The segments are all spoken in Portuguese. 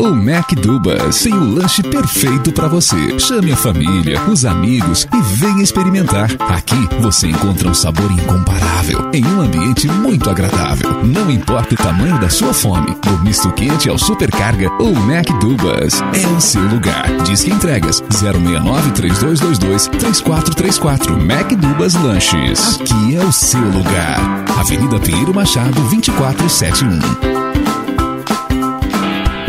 O Mac Dubas tem o lanche perfeito para você. Chame a família, os amigos e venha experimentar. Aqui você encontra um sabor incomparável em um ambiente muito agradável. Não importa o tamanho da sua fome, do misto quente ao supercarga, o Mac Dubas é o seu lugar. Disque entregas 069 3222 3434 Mac Dubas Lanches. Aqui é o seu lugar. Avenida Pinheiro Machado 2471.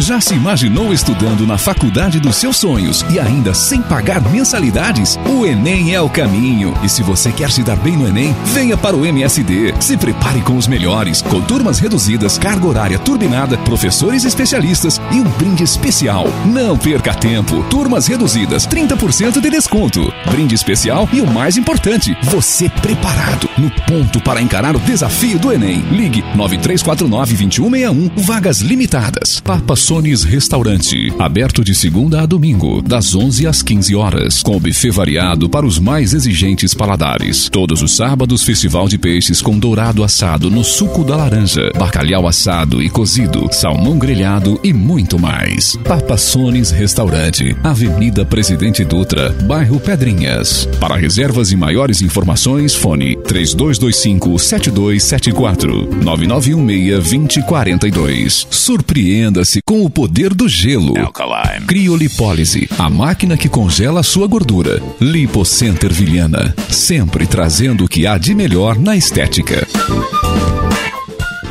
Já se imaginou estudando na faculdade dos seus sonhos e ainda sem pagar mensalidades? O Enem é o caminho. E se você quer se dar bem no Enem, venha para o MSD. Se prepare com os melhores, com turmas reduzidas, carga horária turbinada, professores especialistas e um brinde especial. Não perca tempo. Turmas reduzidas, 30% de desconto. Brinde especial e o mais importante, você preparado, no ponto para encarar o desafio do Enem. Ligue 9349 2161, vagas limitadas. Papa Sones Restaurante, aberto de segunda a domingo, das 11 às 15 horas, com buffet variado para os mais exigentes paladares. Todos os sábados, festival de peixes com dourado assado no suco da laranja, bacalhau assado e cozido, salmão grelhado e muito mais. Papa Sones Restaurante, Avenida Presidente Dutra, bairro Pedrinhas. Para reservas e maiores informações, fone 3225 7274 9916 2042. Surpreenda-se com o poder do gelo. Alkaline. Criolipólise, a máquina que congela sua gordura. Lipocenter Vilhana, sempre trazendo o que há de melhor na estética.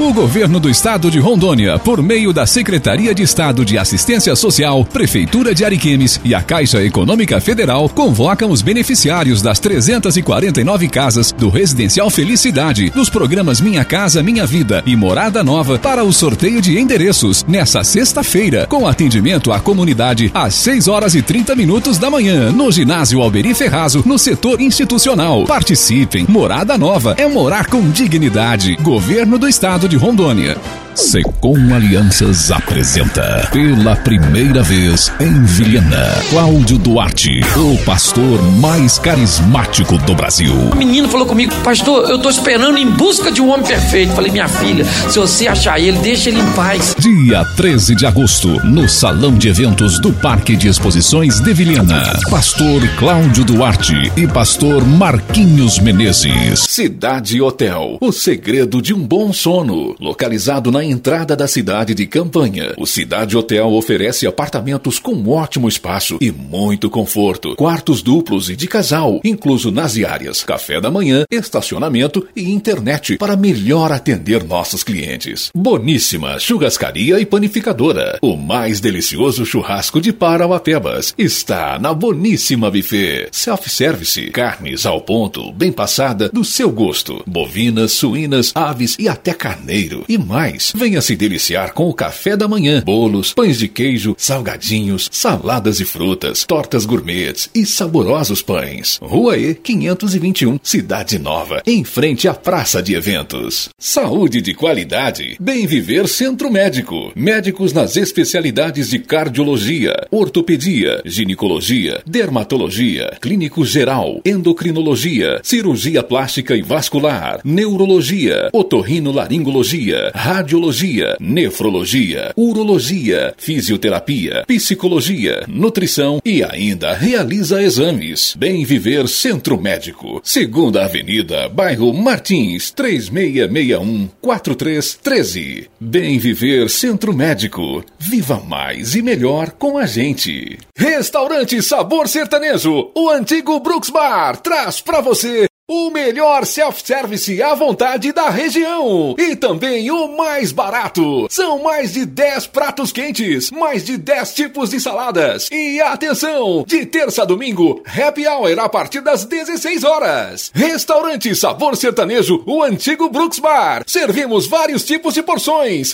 O governo do estado de Rondônia, por meio da Secretaria de Estado de Assistência Social, Prefeitura de Ariquemes e a Caixa Econômica Federal, convocam os beneficiários das 349 casas do Residencial Felicidade, dos programas Minha Casa Minha Vida e Morada Nova para o sorteio de endereços nessa sexta-feira, com atendimento à comunidade às 6 horas e 30 minutos da manhã, no ginásio Alberi Ferrazo, no setor institucional. Participem. Morada Nova é morar com dignidade. Governo do Estado de Rondônia. Secom Alianças apresenta, pela primeira vez em Vilhena, Cláudio Duarte, o pastor mais carismático do Brasil. O menino falou comigo, pastor, eu tô esperando em busca de um homem perfeito. Falei, minha filha, se você achar ele, deixa ele em paz. Dia 13 de agosto, no Salão de Eventos do Parque de Exposições de Vilhena. Pastor Cláudio Duarte e pastor Marquinhos Menezes. Cidade Hotel, o segredo de um bom sono. Localizado na entrada da cidade de Campanha, o Cidade Hotel oferece apartamentos com ótimo espaço e muito conforto. Quartos duplos e de casal, incluso nas diárias, café da manhã, estacionamento e internet para melhor atender nossos clientes. Boníssima churrascaria e panificadora. O mais delicioso churrasco de Parauapebas está na Boníssima Buffet. Self-service, carnes ao ponto, bem passada, do seu gosto. Bovinas, suínas, aves e até carneiro. E mais, venha se deliciar com o café da manhã. Bolos, pães de queijo, salgadinhos, saladas e frutas, tortas gourmets e saborosos pães. Rua E 521, Cidade Nova, em frente à Praça de Eventos. Saúde de qualidade. Bem Viver Centro Médico. Médicos nas especialidades de cardiologia, ortopedia, ginecologia, dermatologia, clínico geral, endocrinologia, cirurgia plástica e vascular, neurologia, otorrinolaringologia, radiologia, nefrologia, urologia, fisioterapia, psicologia, nutrição e ainda realiza exames. Bem Viver Centro Médico. Segunda Avenida, bairro Martins, 3661 4313. Bem Viver Centro Médico. Viva mais e melhor com a gente. Restaurante Sabor Sertanejo, o antigo Brooks Bar, traz pra você o melhor self-service à vontade da região. E também o mais barato. São mais de 10 pratos quentes, mais de 10 tipos de saladas. E atenção! De terça a domingo, happy hour a partir das 16 horas. Restaurante Sabor Sertanejo, o antigo Brooks Bar. Servimos vários tipos de porções.